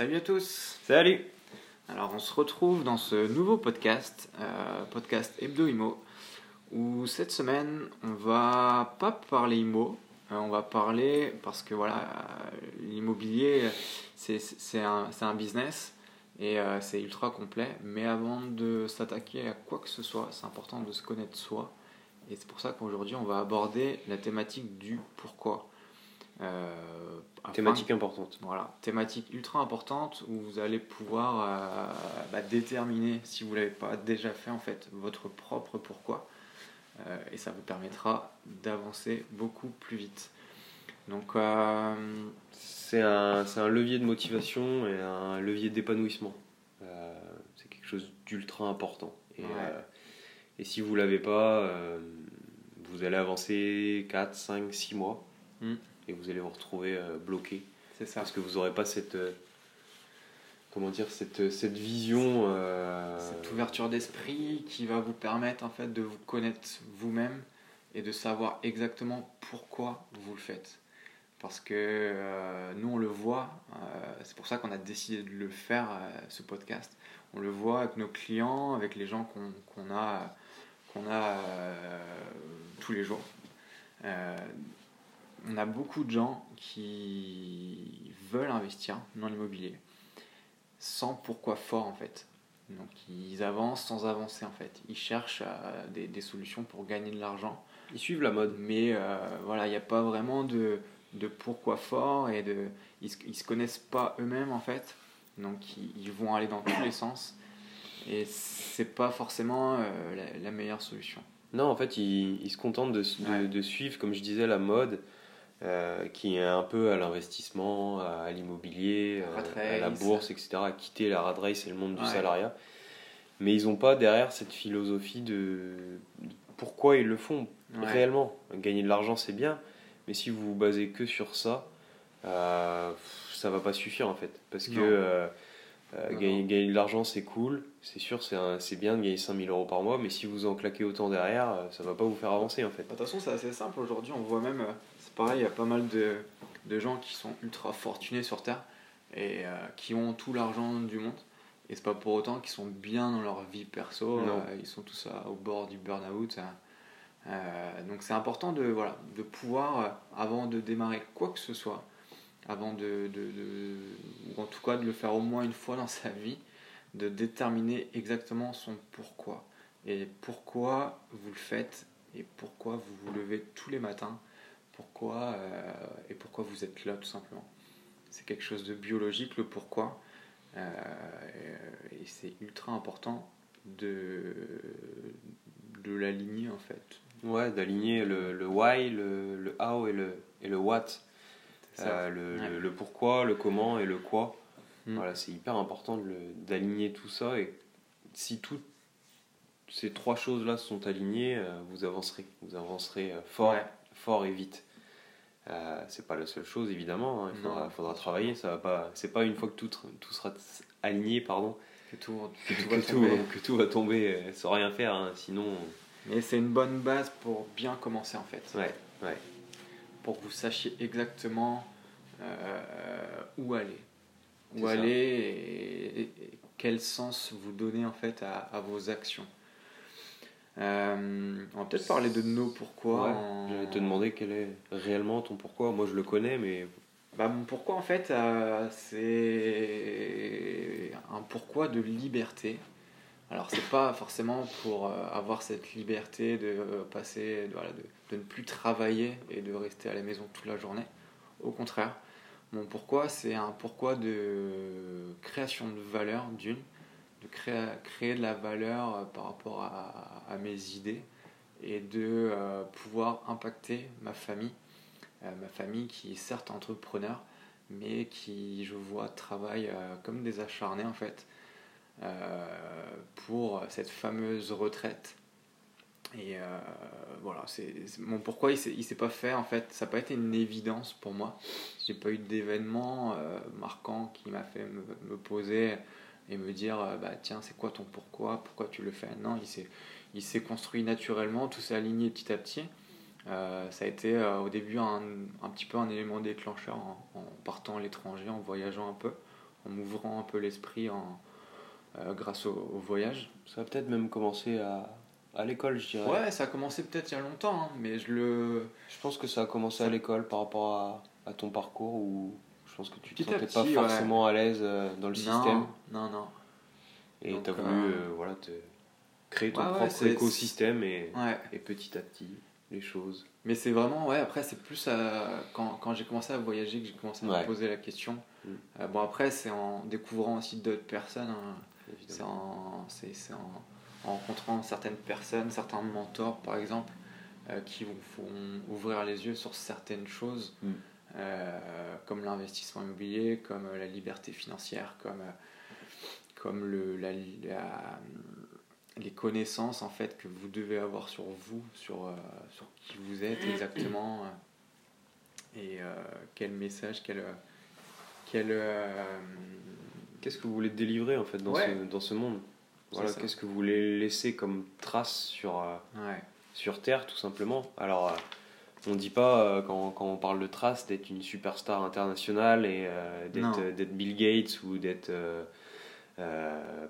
Salut à tous Salut Alors on se retrouve dans ce nouveau podcast, euh, podcast Hebdo Imo, où cette semaine on va pas parler IMO, euh, on va parler parce que voilà, euh, l'immobilier c'est un, un, business et c'est ultra complet, mais avant de s'attaquer à quoi que ce soit, c'est important de se connaître soi. Et c'est pour ça qu'aujourd'hui on va aborder la thématique du pourquoi. Euh, thématique importante. Voilà, thématique ultra importante où vous allez pouvoir euh, bah, déterminer, si vous ne l'avez pas déjà fait, en fait, votre propre pourquoi. Euh, et ça vous permettra d'avancer beaucoup plus vite. Donc, c'est un, un, levier de motivation et un levier d'épanouissement. c'est quelque chose d'ultra important. Et, et, si vous ne l'avez pas, vous allez avancer 4, 5, 6 mois. Hmm et vous allez vous retrouver euh, bloqué. C'est ça. Parce que vous n'aurez pas cette euh, comment dire cette, cette vision euh, cette ouverture d'esprit qui va vous permettre en fait de vous connaître vous-même et de savoir exactement pourquoi vous le faites parce que nous on le voit c'est pour ça qu'on a décidé de le faire ce podcast on le voit avec nos clients avec les gens qu'on a qu'on a tous les jours on a beaucoup de gens qui veulent investir dans l'immobilier sans pourquoi fort en fait. Donc ils avancent sans avancer en fait. Ils cherchent euh, des, solutions pour gagner de l'argent. Ils suivent la mode. Mais euh, voilà, il n'y a pas vraiment de, de, pourquoi fort et de, ils ne se connaissent pas eux-mêmes en fait. Donc ils, vont aller dans tous les sens. Et c'est pas forcément euh, la, meilleure solution. Non, en fait, ils, se contentent de, de, suivre, comme je disais, la mode. Euh, qui est un peu à l'investissement, à, l'immobilier, euh, à la bourse, etc., à quitter la rat race et le monde du salariat. Mais ils n'ont pas derrière cette philosophie de pourquoi ils le font réellement. Gagner de l'argent, c'est bien, mais si vous vous basez que sur ça, euh, ça va pas suffire en fait. Parce que euh, gagner, gagner, de l'argent, c'est cool, c'est sûr, c'est bien de gagner 5000 euros par mois, mais si vous en claquez autant derrière, ça va pas vous faire avancer en fait. De toute façon, c'est assez simple aujourd'hui, on voit même pareil, il y a pas mal de, de, gens qui sont ultra fortunés sur Terre et euh, qui ont tout l'argent du monde. Et c'est pas pour autant qu'ils sont bien dans leur vie perso, euh, ils sont tous au bord du burn-out. Euh, donc c'est important de, voilà, de pouvoir, avant de démarrer quoi que ce soit, avant de, de, ou en tout cas de le faire au moins une fois dans sa vie, de déterminer exactement son pourquoi. Et pourquoi vous le faites et pourquoi vous vous levez tous les matins pourquoi euh, et pourquoi vous êtes là tout simplement. C'est quelque chose de biologique le pourquoi euh, et c'est ultra important de, de l'aligner en fait. Ouais, d'aligner le, le, why, le, le, how et le, et le what. Euh, le, le, pourquoi, le comment et le quoi. Mm. Voilà, c'est hyper important d'aligner tout ça et si toutes ces trois choses-là sont alignées, vous avancerez. Vous avancerez fort, fort et vite. Euh, c'est pas la seule chose évidemment, hein. il faudra, travailler, ça va pas. C'est pas une fois que tout, tout sera aligné, pardon, que tout, que, tout, va, tomber. que tout va tomber euh, sans rien faire, hein. sinon. Mais c'est une bonne base pour bien commencer en fait. Ouais, ouais. Pour que vous sachiez exactement euh, où aller, où aller et, quel sens vous donnez en fait à, à vos actions. Euh, on va peut-être parler de nos pourquoi. Je vais te demander quel est réellement ton pourquoi. Moi, je le connais, mais. Bah, mon pourquoi, en fait, euh, c'est un pourquoi de liberté. Alors, c'est pas forcément pour euh, avoir cette liberté de passer, de, de, ne plus travailler et de rester à la maison toute la journée. Au contraire, mon pourquoi, c'est un pourquoi de création de valeur d'une de créer, créer de la valeur euh, par rapport à, mes idées et de euh, pouvoir impacter ma famille, euh, ma famille qui est certes entrepreneur, mais qui, je vois, travaille comme des acharnés en fait pour cette fameuse retraite. Et voilà, c'est mon pourquoi il ne s'est pas fait en fait, ça n'a pas été une évidence pour moi. J'ai pas eu d'événement marquant qui m'a fait me, poser et me dire euh, bah tiens c'est quoi ton pourquoi? Pourquoi tu le fais? Non il s'est construit naturellement tout s'est aligné petit à petit euh, ça a été euh, au début un, un, petit peu un élément déclencheur en, partant à l'étranger en voyageant un peu en m'ouvrant un peu l'esprit en, grâce au, voyage. Ça va peut-être même commencer à, à l'école, je dirais. Ouais, ça a commencé peut-être il y a longtemps, hein, mais je le. Je pense que ça a commencé à l'école par rapport à, à, ton parcours où je pense que tu te sentais pas forcément à l'aise euh, dans le système. Non, non. Et tu as voulu euh, euh, voilà, te créer ton propre écosystème et, et petit à petit les choses. Mais c'est vraiment, ouais, après, c'est plus quand, quand j'ai commencé à voyager que j'ai commencé à me poser la question. Mm. bon, après, c'est en découvrant aussi d'autres personnes. Hein. C'est en, en, en rencontrant certaines personnes, certains mentors par exemple, euh, qui vous font ouvrir les yeux sur certaines choses, mm. euh, comme l'investissement immobilier, comme la liberté financière, comme, comme le, la, les connaissances en fait que vous devez avoir sur vous, sur, euh, sur qui vous êtes exactement, et quel message, quel... quel Qu'est-ce que vous voulez délivrer en fait dans, ce, dans ce monde? Voilà, qu'est-ce que vous voulez laisser comme trace sur, euh, sur Terre, tout simplement? Alors, euh, on ne dit pas, euh, quand, quand, on parle de trace, d'être une superstar internationale et d'être Bill Gates ou d'être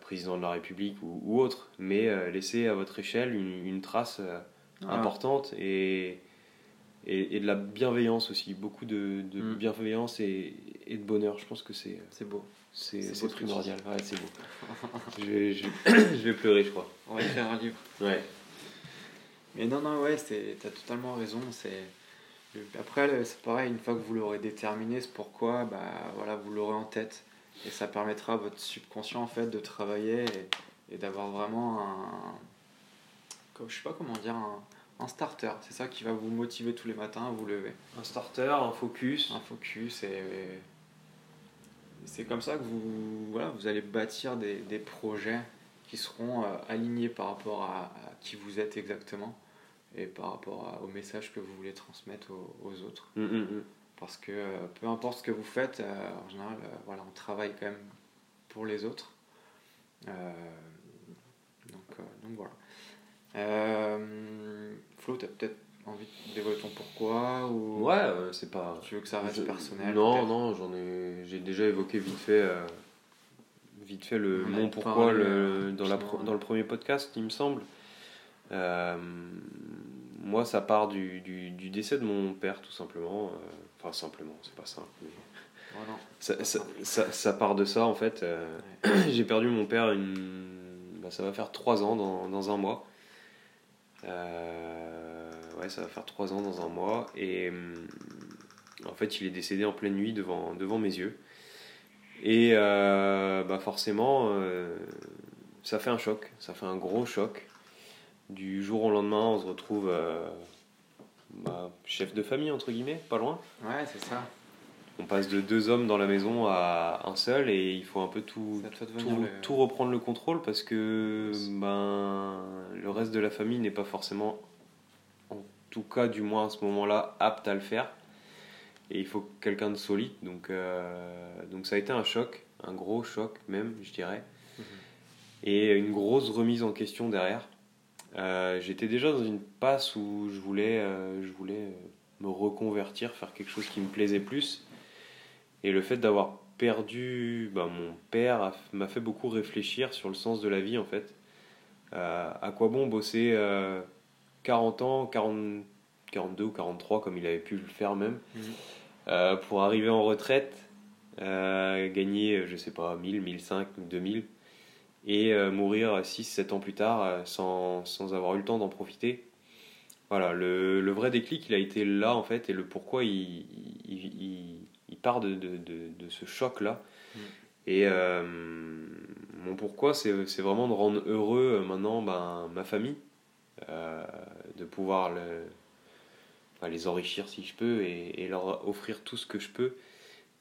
président de la République ou, ou autre, mais laisser à votre échelle une, une trace importante et, et, et, de la bienveillance aussi, beaucoup de, de mm. bienveillance et, et, de bonheur. Je pense que c'est beau. C'est primordial. Ouais, c'est beau. je, vais, je, je, vais pleurer, je crois. On va écrire un livre. Ouais. Mais non, non, ouais, t'as totalement raison. C'est après, c'est pareil. Une fois que vous l'aurez déterminé, c'est pourquoi, bah voilà, vous l'aurez en tête et ça permettra à votre subconscient en fait de travailler et, et d'avoir vraiment un, je sais pas comment dire, un, un starter. C'est ça qui va vous motiver tous les matins à vous lever. Un starter, un focus. Un focus et c'est comme ça que vous, voilà, vous allez bâtir des, des projets qui seront euh, alignés par rapport à, qui vous êtes exactement et par rapport au message que vous voulez transmettre aux, autres. Mm, mm, mm. Parce que euh, peu importe ce que vous faites, euh, en général, voilà, on travaille quand même pour les autres. donc, donc voilà. Flo, tu as peut-être envie de dévoiler ton pourquoi ou ouais euh, c'est pas tu veux que ça reste personnel non non j'en ai j'ai déjà évoqué vite fait euh, vite fait le mon pourquoi le, euh, dans la dans le premier podcast il me semble. Moi ça part du, du, du, décès de mon père tout simplement enfin simplement c'est pas simple mais ça, ça, ça, ça, part de ça en fait j'ai perdu mon père une bah, ça va faire trois ans dans, dans un mois. Euh, ouais, ça va faire trois ans dans un mois. Et hum, en fait, il est décédé en pleine nuit devant, devant mes yeux. Et euh, bah forcément, euh, ça fait un choc, ça fait un gros choc. Du jour au lendemain, on se retrouve euh, bah, chef de famille, entre guillemets, pas loin. Ouais, c'est ça. On passe de deux hommes dans la maison à un seul et il faut un peu tout, tout, tout, reprendre le contrôle parce que ben, le reste de la famille n'est pas forcément tout cas du moins à ce moment-là, apte à le faire. Et il faut quelqu'un de solide. Donc, euh, donc ça a été un choc, un gros choc même, je dirais. Mhm. Et une grosse remise en question derrière. Euh, j'étais déjà dans une passe où je voulais, euh, je voulais me reconvertir, faire quelque chose qui me plaisait plus. Et le fait d'avoir perdu bah, mon père m'a fait beaucoup réfléchir sur le sens de la vie en fait. à quoi bon bosser 40 ans, 40, 42 ou 43 comme il avait pu le faire même, mhm. euh, pour arriver en retraite, euh, gagner, je sais pas, 1000, 1005, 2000, et euh, mourir 6-7 ans plus tard sans, sans, avoir eu le temps d'en profiter. Voilà, le, le, vrai déclic, il a été là en fait, et le pourquoi il, il, il, part de, de, de, ce choc-là. Mhm. Et mon pourquoi, c'est vraiment de rendre heureux maintenant ben, ma famille, euh, de pouvoir le, les enrichir si je peux et, leur offrir tout ce que je peux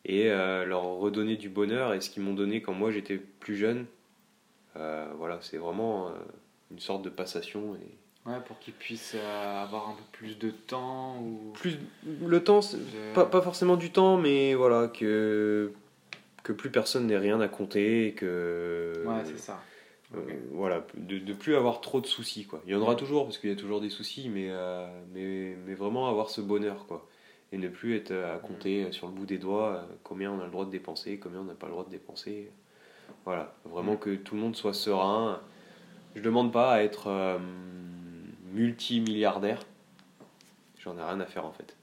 et euh, leur redonner du bonheur et ce qu'ils m'ont donné quand moi j'étais plus jeune. Euh, voilà, c'est vraiment une sorte de passation. Et... Ouais, pour qu'ils puissent avoir un peu plus de temps ou... Plus, le temps, pas, pas, forcément du temps, mais voilà, que, que plus personne n'ait rien à compter. Que, ouais, c'est ça. Euh, voilà, de ne plus avoir trop de soucis. Quoi. Il y en aura toujours, parce qu'il y a toujours des soucis, mais, euh, mais, mais, vraiment avoir ce bonheur. Quoi. et ne plus être à compter sur le bout des doigts combien on a le droit de dépenser, combien on n'a pas le droit de dépenser. Voilà, vraiment que tout le monde soit serein. Je ne demande pas à être multimilliardaire. J'en ai rien à faire en fait.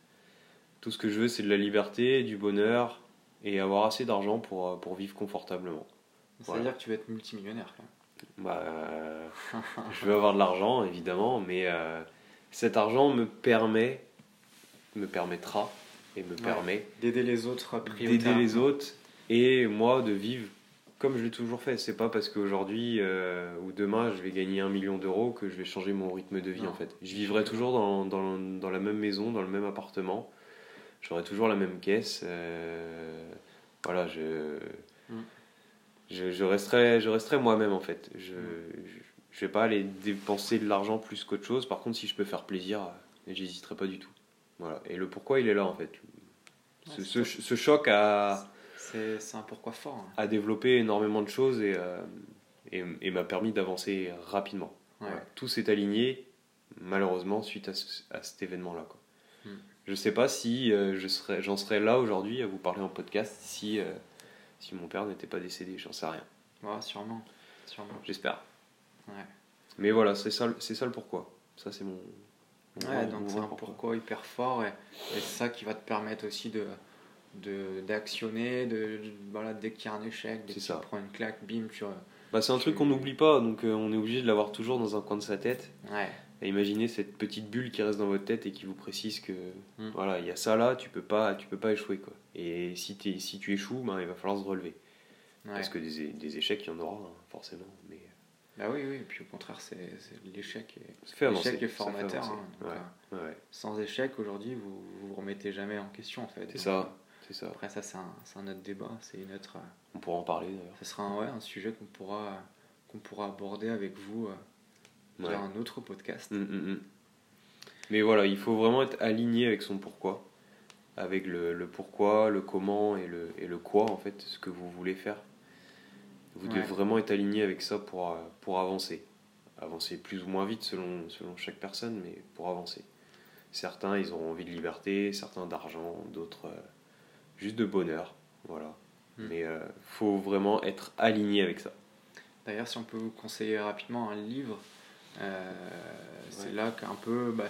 Tout ce que je veux, c'est de la liberté, du bonheur et avoir assez d'argent pour, pour vivre confortablement. Ça veut dire que tu veux être multimillionnaire quand même. Bah, euh, je veux avoir de l'argent évidemment, mais euh, cet argent me permet, me permettra et me permet d'aider les autres d'aider les autres et moi de vivre comme je l'ai toujours fait. C'est pas parce qu'aujourd'hui euh, ou demain je vais gagner un million d'euros que je vais changer mon rythme de vie en fait. Je vivrai toujours dans, dans, dans, la même maison, dans le même appartement. J'aurai toujours la même caisse. Voilà, je, mm. Je, je, resterai, je resterai moi-même en fait. Je, je, vais pas aller dépenser de l'argent plus qu'autre chose. Par contre, si je peux faire plaisir, j'hésiterai pas du tout. Voilà. Et le pourquoi il est là en fait. Ce, ce, ce choc à c'est un pourquoi fort. Hein. A développé énormément de choses et, euh, et, m'a permis d'avancer rapidement. Tout s'est aligné, malheureusement, suite à, cet événement-là. Hmm. Je ne sais pas si euh, je serais, j'en serais là aujourd'hui à vous parler en podcast si, euh, si mon père n'était pas décédé, j'en sais rien. Ouais, sûrement. sûrement. J'espère. Mais voilà, c'est ça, c'est ça le pourquoi. Ça, c'est mon. ouais, donc c'est un pourquoi hyper fort et, et c'est ça qui va te permettre aussi de, d'actionner, de, voilà, dès qu'il y a un échec, dès que tu prends une claque, bim, tu. Bah, c'est un truc qu'on n'oublie pas, donc euh, on est obligé de l'avoir toujours dans un coin de sa tête. Ouais. Imaginez cette petite bulle qui reste dans votre tête et qui vous précise que hmm. voilà, il y a ça là, tu peux pas, tu peux pas échouer quoi. Et si, es, si tu échoues, ben, il va falloir se relever. Parce que des, des, échecs, il y en aura hein, forcément. Mais... Bah oui, oui, et puis au contraire, c'est l'échec l'échec est formateur. Hein, euh, sans échec, aujourd'hui, vous vous remettez jamais en question en fait. C'est ça. Ça. Après, ça, c'est un, un, autre débat. C'est une autre, On pourra en parler d'ailleurs. Ce sera un, ouais, un sujet qu'on pourra, qu'on pourra aborder avec vous dans un autre podcast. Hum, hum, hum. Mais voilà, il faut vraiment être aligné avec son pourquoi. Avec le, le, pourquoi, le comment et le, et le quoi, en fait, ce que vous voulez faire. Vous devez vraiment être aligné avec ça pour, euh, pour avancer. Avancer plus ou moins vite selon, selon chaque personne, mais pour avancer. Certains, ils auront envie de liberté, certains d'argent, d'autres. Euh, juste de bonheur. Voilà. Mais il euh, faut vraiment être aligné avec ça. D'ailleurs, si on peut vous conseiller rapidement un livre, euh, c'est là qu'un peu bah,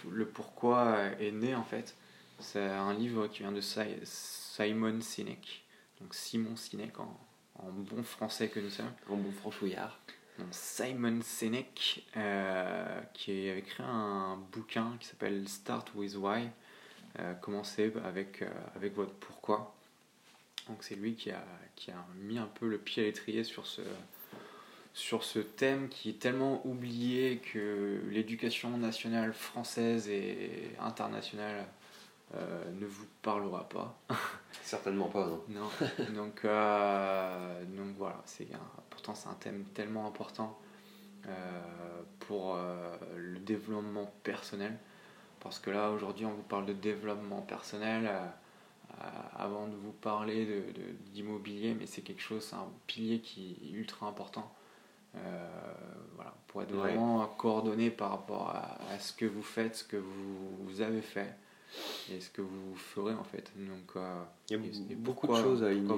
tout le pourquoi est né en fait. C'est un livre qui vient de Simon Sinek, donc Simon Sinek en, en bon français que nous sommes. En bon franchouillard. Donc Simon Sinek, euh, qui a écrit un bouquin qui s'appelle Start with Why, euh, commencer avec, euh, avec votre pourquoi. Donc c'est lui qui a, qui a mis un peu le pied à l'étrier sur ce, sur ce thème qui est tellement oublié que l'éducation nationale française et internationale euh, ne vous parlera pas. Certainement pas, non. non. Donc, donc voilà, c'est pourtant c'est un thème tellement important pour le développement personnel. Parce que là, aujourd'hui, on vous parle de développement personnel euh, euh, avant de vous parler d'immobilier, de, mais c'est quelque chose, c'est un pilier qui est ultra important. Euh, voilà, pour être vraiment coordonné par rapport à, ce que vous faites, ce que vous, avez fait et ce que vous ferez en fait. Donc, il y a, beaucoup, de choses à aligner.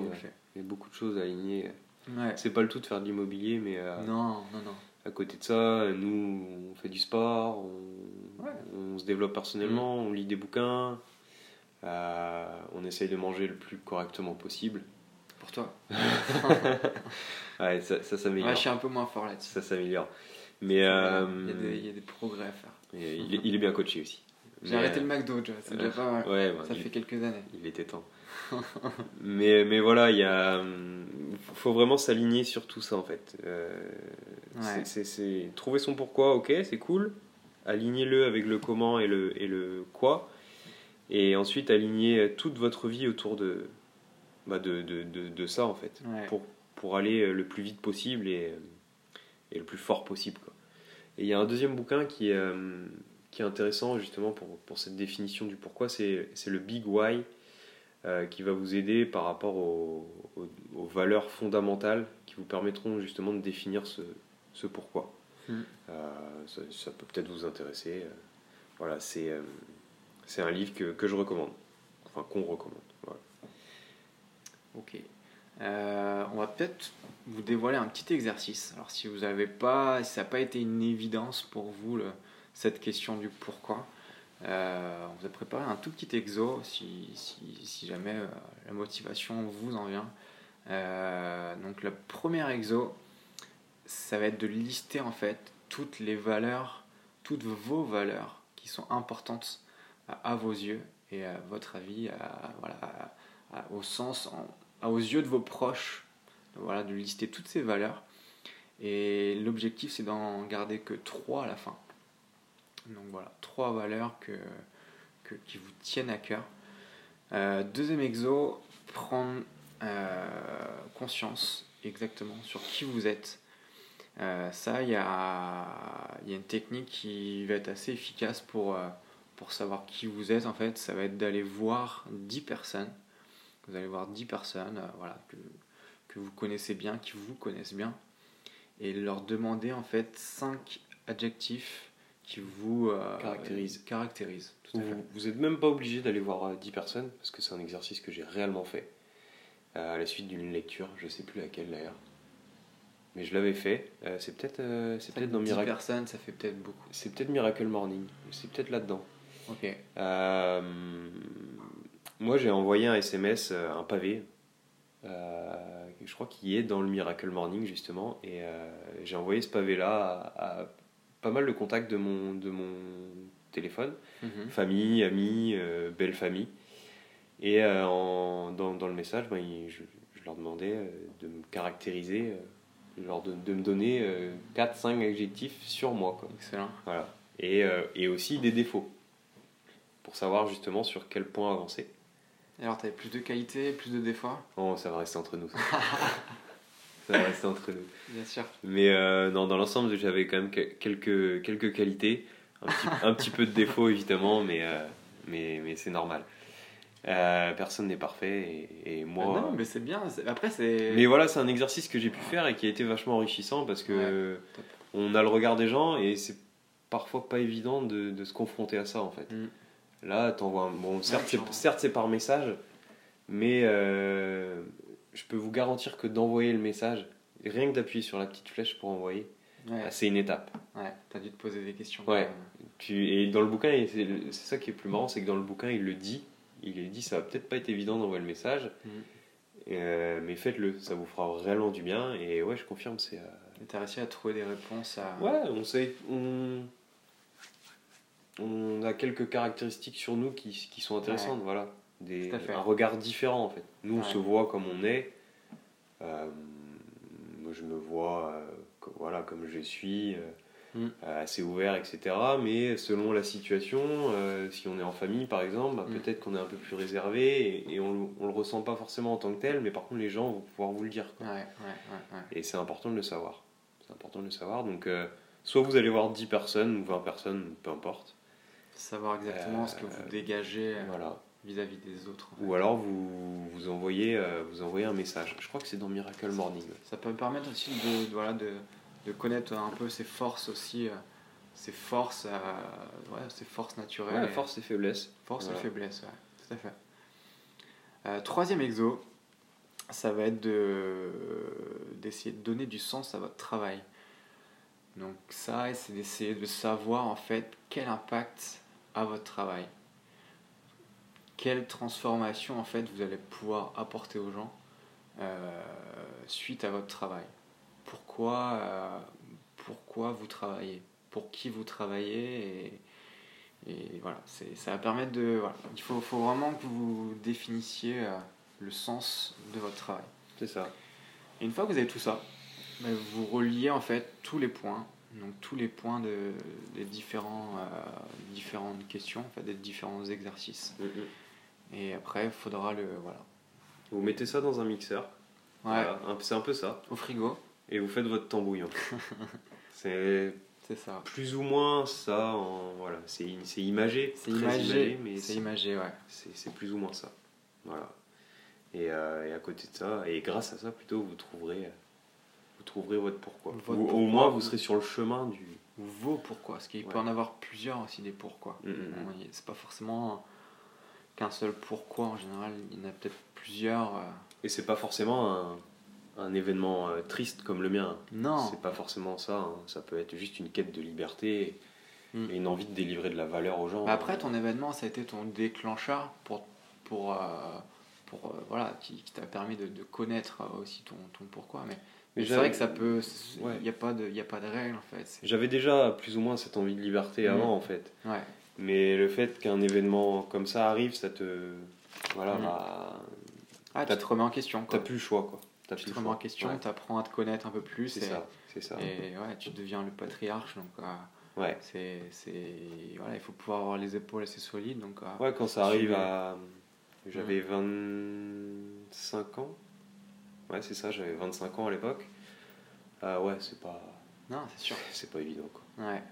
Il y a beaucoup de choses à aligner. C'est pas le tout de faire de l'immobilier, mais non, non, non. à côté de ça, nous, on fait du sport, on on se développe personnellement, mm. on lit des bouquins, euh, on essaye de manger le plus correctement possible. Pour toi Ouais, ça, ça s'améliore. Ouais, je suis un peu moins fort là-dessus. Ça s'améliore. Mais euh, il, y a des, progrès à faire. Il est, bien coaché aussi. J'ai arrêté le McDo, c'est déjà pas ouais, ça fait quelques années. Il était temps. mais, mais voilà, il y a, faut vraiment s'aligner sur tout ça en fait. Euh, c'est trouver son pourquoi, ok, c'est cool alignez-le avec le comment et le, et le quoi, et ensuite alignez toute votre vie autour de, bah de, de, de, ça en fait, pour, pour aller le plus vite possible et, et le plus fort possible. Quoi. Et il y a un deuxième bouquin qui est, euh, qui est intéressant justement pour, pour cette définition du pourquoi, c'est le Big Why. Euh, qui va vous aider par rapport aux, aux, valeurs fondamentales qui vous permettront justement de définir ce, ce pourquoi. Mm. Euh, ça, peut peut-être vous intéresser. Euh, voilà, c'est euh, C'est un livre que, que, je recommande, enfin qu'on recommande. Voilà. Ok. Euh, on va peut-être vous dévoiler un petit exercice. Alors si vous n'avez pas, si ça n'a pas été une évidence pour vous cette question du pourquoi, euh, on vous a préparé un tout petit exo si, jamais euh, la motivation vous en vient. donc le premier exo, ça va être de lister en fait toutes les valeurs, toutes vos valeurs qui sont importantes à, vos yeux et à votre avis, au sens, aux yeux de vos proches, voilà, de lister toutes ces valeurs. Et l'objectif, c'est d'en garder que trois à la fin. Donc voilà, trois valeurs que, que qui vous tiennent à cœur. Euh, deuxième exo, prendre euh, conscience exactement sur qui vous êtes. Euh, ça, il y a, y a, une technique qui va être assez efficace pour, pour savoir qui vous êtes. En fait, ça va être d'aller voir 10 personnes vous allez voir 10 personnes euh, voilà, que, que, vous connaissez bien, qui vous connaissent bien, et leur demander en fait 5 adjectifs qui vous euh, caractérisent. caractérisent vous n'êtes même pas obligé d'aller voir 10 euh, personnes, parce que c'est un exercice que j'ai réellement fait à la suite d'une lecture, je sais plus laquelle d'ailleurs. Mais je l'avais fait. c'est peut-être c'est peut-être dans Miracle. personnes, ça fait peut-être beaucoup. C'est peut-être Miracle Morning. C'est peut-être là-dedans. Ok. Moi, j'ai envoyé un SMS, euh, un pavé, euh, je crois qu'il est dans le Miracle Morning justement, et euh, j'ai envoyé ce pavé-là à, pas mal de contacts de mon, de mon téléphone, mhm. famille, amis, belle famille. Et en, dans, dans, le message, ben, je, leur demandais de me caractériser, genre de, de me donner 4-5 adjectifs sur moi. Quoi. Excellent. Voilà. Et, et aussi des défauts, pour savoir justement sur quel point avancer. Alors, tu avais plus de qualité, plus de défauts Oh, ça va rester entre nous. ça va rester entre nous. Bien sûr. Mais euh, non, dans l'ensemble, j'avais quand même quelques, quelques qualités. Un petit, un petit peu de défauts, évidemment, mais, euh, mais, mais c'est normal. Euh, personne n'est parfait et, moi. Ah non, mais c'est bien. Après, c'est. Mais voilà, c'est un exercice que j'ai pu faire et qui a été vachement enrichissant parce que on a le regard des gens et c'est parfois pas évident de, de, se confronter à ça en fait. Mm. Là, t'envoies un... Bon, certes, c'est par message, mais euh, je peux vous garantir que d'envoyer le message, rien que d'appuyer sur la petite flèche pour envoyer, bah, c'est une étape. Ouais, t'as dû te poser des questions. Ouais. Tu, et dans le bouquin, c'est ça qui est plus marrant, c'est que dans le bouquin, il le dit. Il dit, ça va peut-être pas être évident d'envoyer le message, mm. euh, mais faites-le, ça vous fera réellement du bien. Et ouais, je confirme, c'est. Euh... T'as réussi à trouver des réponses à. Ouais, on sait. On on a quelques caractéristiques sur nous qui, qui sont intéressantes, voilà. Des, un regard différent en fait. Nous, on se voit comme on est. Euh, moi, je me vois euh, voilà, comme je suis, euh, mm. assez ouvert, etc. Mais selon la situation, si on est en famille par exemple, bah, mm. peut-être qu'on est un peu plus réservé et, on, ne le ressent pas forcément en tant que tel, mais par contre, les gens vont pouvoir vous le dire. et c'est important de le savoir. C'est important de le savoir. Donc, soit vous allez voir 10 personnes ou 20 personnes, peu importe. Savoir exactement ce que vous euh, dégagez euh, voilà. vis-à-vis des autres. Ou alors vous, vous, envoyez, euh, vous envoyez un message. Je crois que c'est dans Miracle Morning. Ça peut me permettre aussi de, voilà, de, de connaître un peu ses forces aussi, ses forces, ouais, ses forces naturelles. Ouais, force et faiblesse. Force et faiblesse, ouais, tout à fait. troisième exo, ça va être d'essayer de donner du sens à votre travail. Donc ça, c'est d'essayer de savoir en fait quel impact à votre travail. Quelle transformation en fait vous allez pouvoir apporter aux gens euh, suite à votre travail? Pourquoi, euh, pourquoi vous travaillez, pour qui vous travaillez et, et voilà, ça va permettre de. Voilà, il faut, faut, vraiment que vous définissiez euh, le sens de votre travail. C'est ça. Et une fois que vous avez tout ça, ben, vous reliez en fait tous les points donc tous les points de, des différents, euh, différentes questions, en fait, des différents exercices. Mm, mm. Et après, il faudra le. Voilà. Vous mettez ça dans un mixeur. Ouais. c'est un peu ça. Au frigo. Et vous faites votre tambouillon. c'est. C'est ça. Plus ou moins ça, en, voilà, c'est imagé. C'est imagé, mais c'est imagé, ouais. C'est plus ou moins ça. Voilà. Et, euh, et, à côté de ça, et grâce à ça, plutôt, vous trouverez vous trouverez votre pourquoi. au moins, vous serez sur le chemin du. Vos pourquoi. Parce qu'il peut en avoir plusieurs aussi des pourquoi. Mm, mm, mm. C'est pas forcément qu'un seul pourquoi. En général, il y en a peut-être plusieurs. Euh. Et c'est pas forcément un, un événement euh, triste comme le mien. Non. C'est pas forcément ça. Hein. Ça peut être juste une quête de liberté et une envie de délivrer de la valeur aux gens. Bah, après, ton événement, ça a été ton déclencheur pour. pour euh, pour, voilà, qui, t'a permis de, de, connaître aussi ton, ton pourquoi. Mais mais c'est vrai que ça peut. Il n'y a, pas de, y a pas de règle en fait. J'avais déjà plus ou moins cette envie de liberté avant en fait. Ouais. Mais le fait qu'un événement comme ça arrive, ça te. Voilà, mm. bah, Ah, tu te remets en question. T'as plus le choix quoi. As tu te remets en question, tu apprends à te connaître un peu plus. C'est ça, c'est ça. Et ouais, tu deviens le patriarche donc. Euh, ouais. C'est. Voilà, il faut pouvoir avoir les épaules assez solides donc. Euh, ouais, quand ça arrive à. J'avais 25 mm. ans. Ouais, c'est ça, j'avais 25 ans à l'époque. Euh, ouais, c'est pas. Non, c'est sûr. C'est pas évident, quoi. Ouais.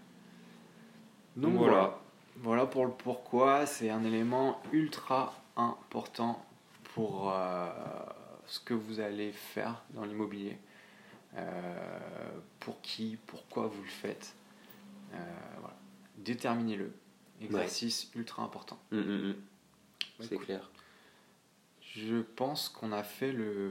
Donc, voilà. voilà. pour le pourquoi. C'est un élément ultra important pour euh, ce que vous allez faire dans l'immobilier. Euh, pour qui, pourquoi vous le faites. voilà. Déterminez-le. Exercice ultra important. Hum, hum, hum. C'est clair. Je pense qu'on a fait le,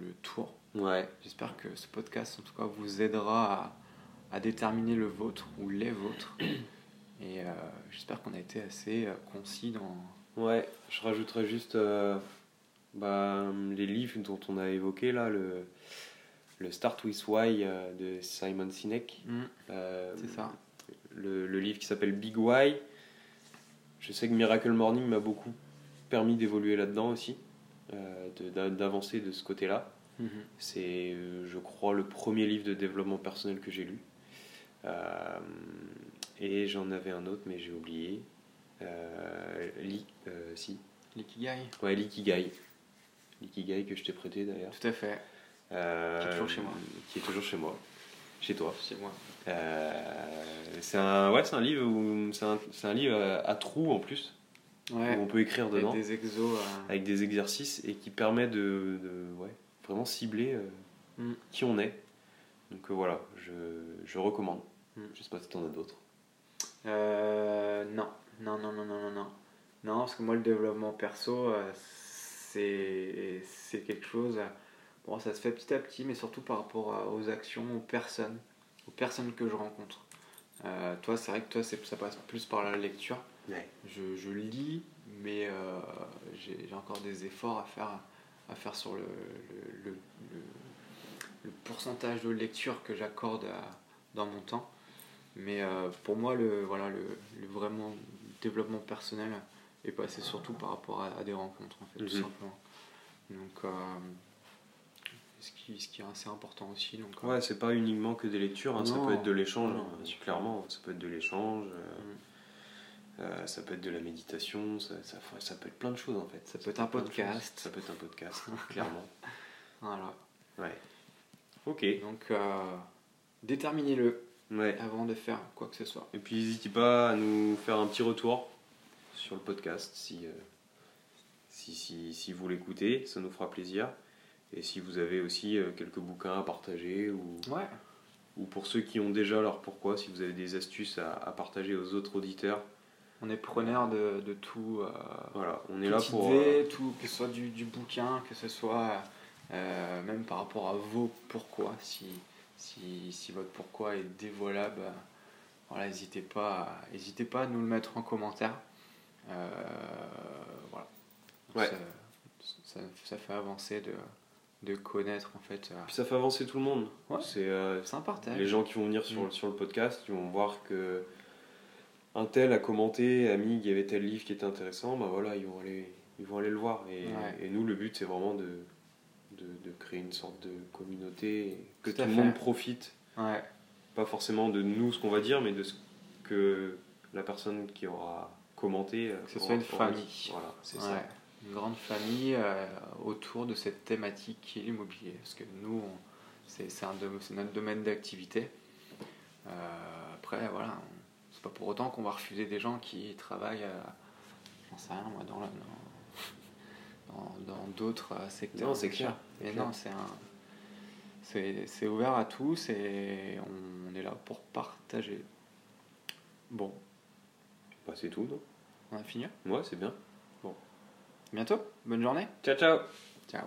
le tour. Ouais. J'espère que ce podcast, en tout cas, vous aidera à, à déterminer le vôtre ou les vôtres. Et euh, j'espère qu'on a été assez euh, concis dans. Ouais, je rajouterais juste euh, bah, les livres dont on a évoqué là, le, le Start with Why de Simon Sinek. Mm. C'est ça. Le, le, livre qui s'appelle Big Why. Je sais que Miracle Morning m'a beaucoup permis d'évoluer là-dedans aussi. Euh, d'avancer de, ce côté-là. Mhm. C'est, euh, je crois, le premier livre de développement personnel que j'ai lu. Euh, et j'en avais un autre, mais j'ai oublié. Li, si. L'ikigai Ouais, l'ikigai. L'ikigai que je t'ai prêté d'ailleurs. Tout à fait. qui est toujours chez moi. Qui est toujours chez moi. Chez toi. Chez moi. c'est un, ouais, un livre un, un, livre à, à trous en plus où on peut écrire dedans. Avec des exos. Euh. Avec des exercices et qui permet de, de ouais, vraiment cibler euh, mm. qui on est. Donc euh, voilà, je, je recommande. Mm. Je sais pas si tu en as d'autres. non. non, non, non, non, non, non. Non, parce que moi, le développement perso, c'est quelque chose. Bon, ça se fait petit à petit, mais surtout par rapport aux actions, aux personnes, aux personnes que je rencontre. Toi, c'est vrai que toi, ça passe plus par la lecture. Je, je, lis, mais euh, j'ai encore des efforts à faire, à faire sur le, le, le, le pourcentage de lecture que j'accorde dans mon temps. Mais euh, pour moi, le, voilà, le, vraiment développement personnel est passé surtout par rapport à, des rencontres, en fait, tout mhm. simplement. Donc, euh, ce, qui, ce qui est assez important aussi. Donc, ouais, c'est pas uniquement que des lectures, hein, ça peut être de l'échange, hein, clairement, ça peut être de l'échange. Mm. Euh, ça peut être de la méditation, ça, ça, ça, peut être plein de choses en fait. Ça, peut être un podcast. Ça peut être un podcast, clairement. Voilà. Ouais. Ok. Donc, euh, déterminez-le ouais. avant de faire quoi que ce soit. Et puis, n'hésitez pas à nous faire un petit retour sur le podcast si, euh, si, si, si, vous l'écoutez, ça nous fera plaisir. Et si vous avez aussi quelques bouquins à partager ou, ouais. ou pour ceux qui ont déjà leur pourquoi, si vous avez des astuces à, à partager aux autres auditeurs on est preneur de, de tout. Euh, voilà, on est là pour. Idée, euh, tout, que ce soit du, du, bouquin, que ce soit euh, même par rapport à vos pourquoi. Si, si, si votre pourquoi est dévoilable, voilà, n'hésitez pas, hésitez pas à nous le mettre en commentaire. voilà. Ouais. Ça, ça, fait avancer de, de connaître en fait. Puis ça fait avancer tout le monde. Ouais. C'est un partage. Les gens qui vont venir sur, mm. sur le podcast, ils vont voir que un tel a commenté, a mis qu'il y avait tel livre qui était intéressant, bah voilà, ils vont aller, ils vont aller le voir. Et, nous, le but, c'est vraiment de, de, créer une sorte de communauté, que tout, le monde profite. Pas forcément de nous, ce qu'on va dire, mais de ce que la personne qui aura commenté. Que ce soit une famille. Voilà, c'est ça. Une grande famille euh, autour de cette thématique qui est l'immobilier. Parce que nous, c'est notre domaine d'activité. Euh, après, voilà, pour autant qu'on va refuser des gens qui travaillent, euh, j'en sais rien moi, dans dans, d'autres euh, secteurs. Non, c'est clair. Mais non, c'est un, C'est ouvert à tous et on est là pour partager. Bon. Bah, c'est tout, non? On a fini? Ouais, c'est bien. Bientôt. Bonne journée. Ciao, ciao. Ciao.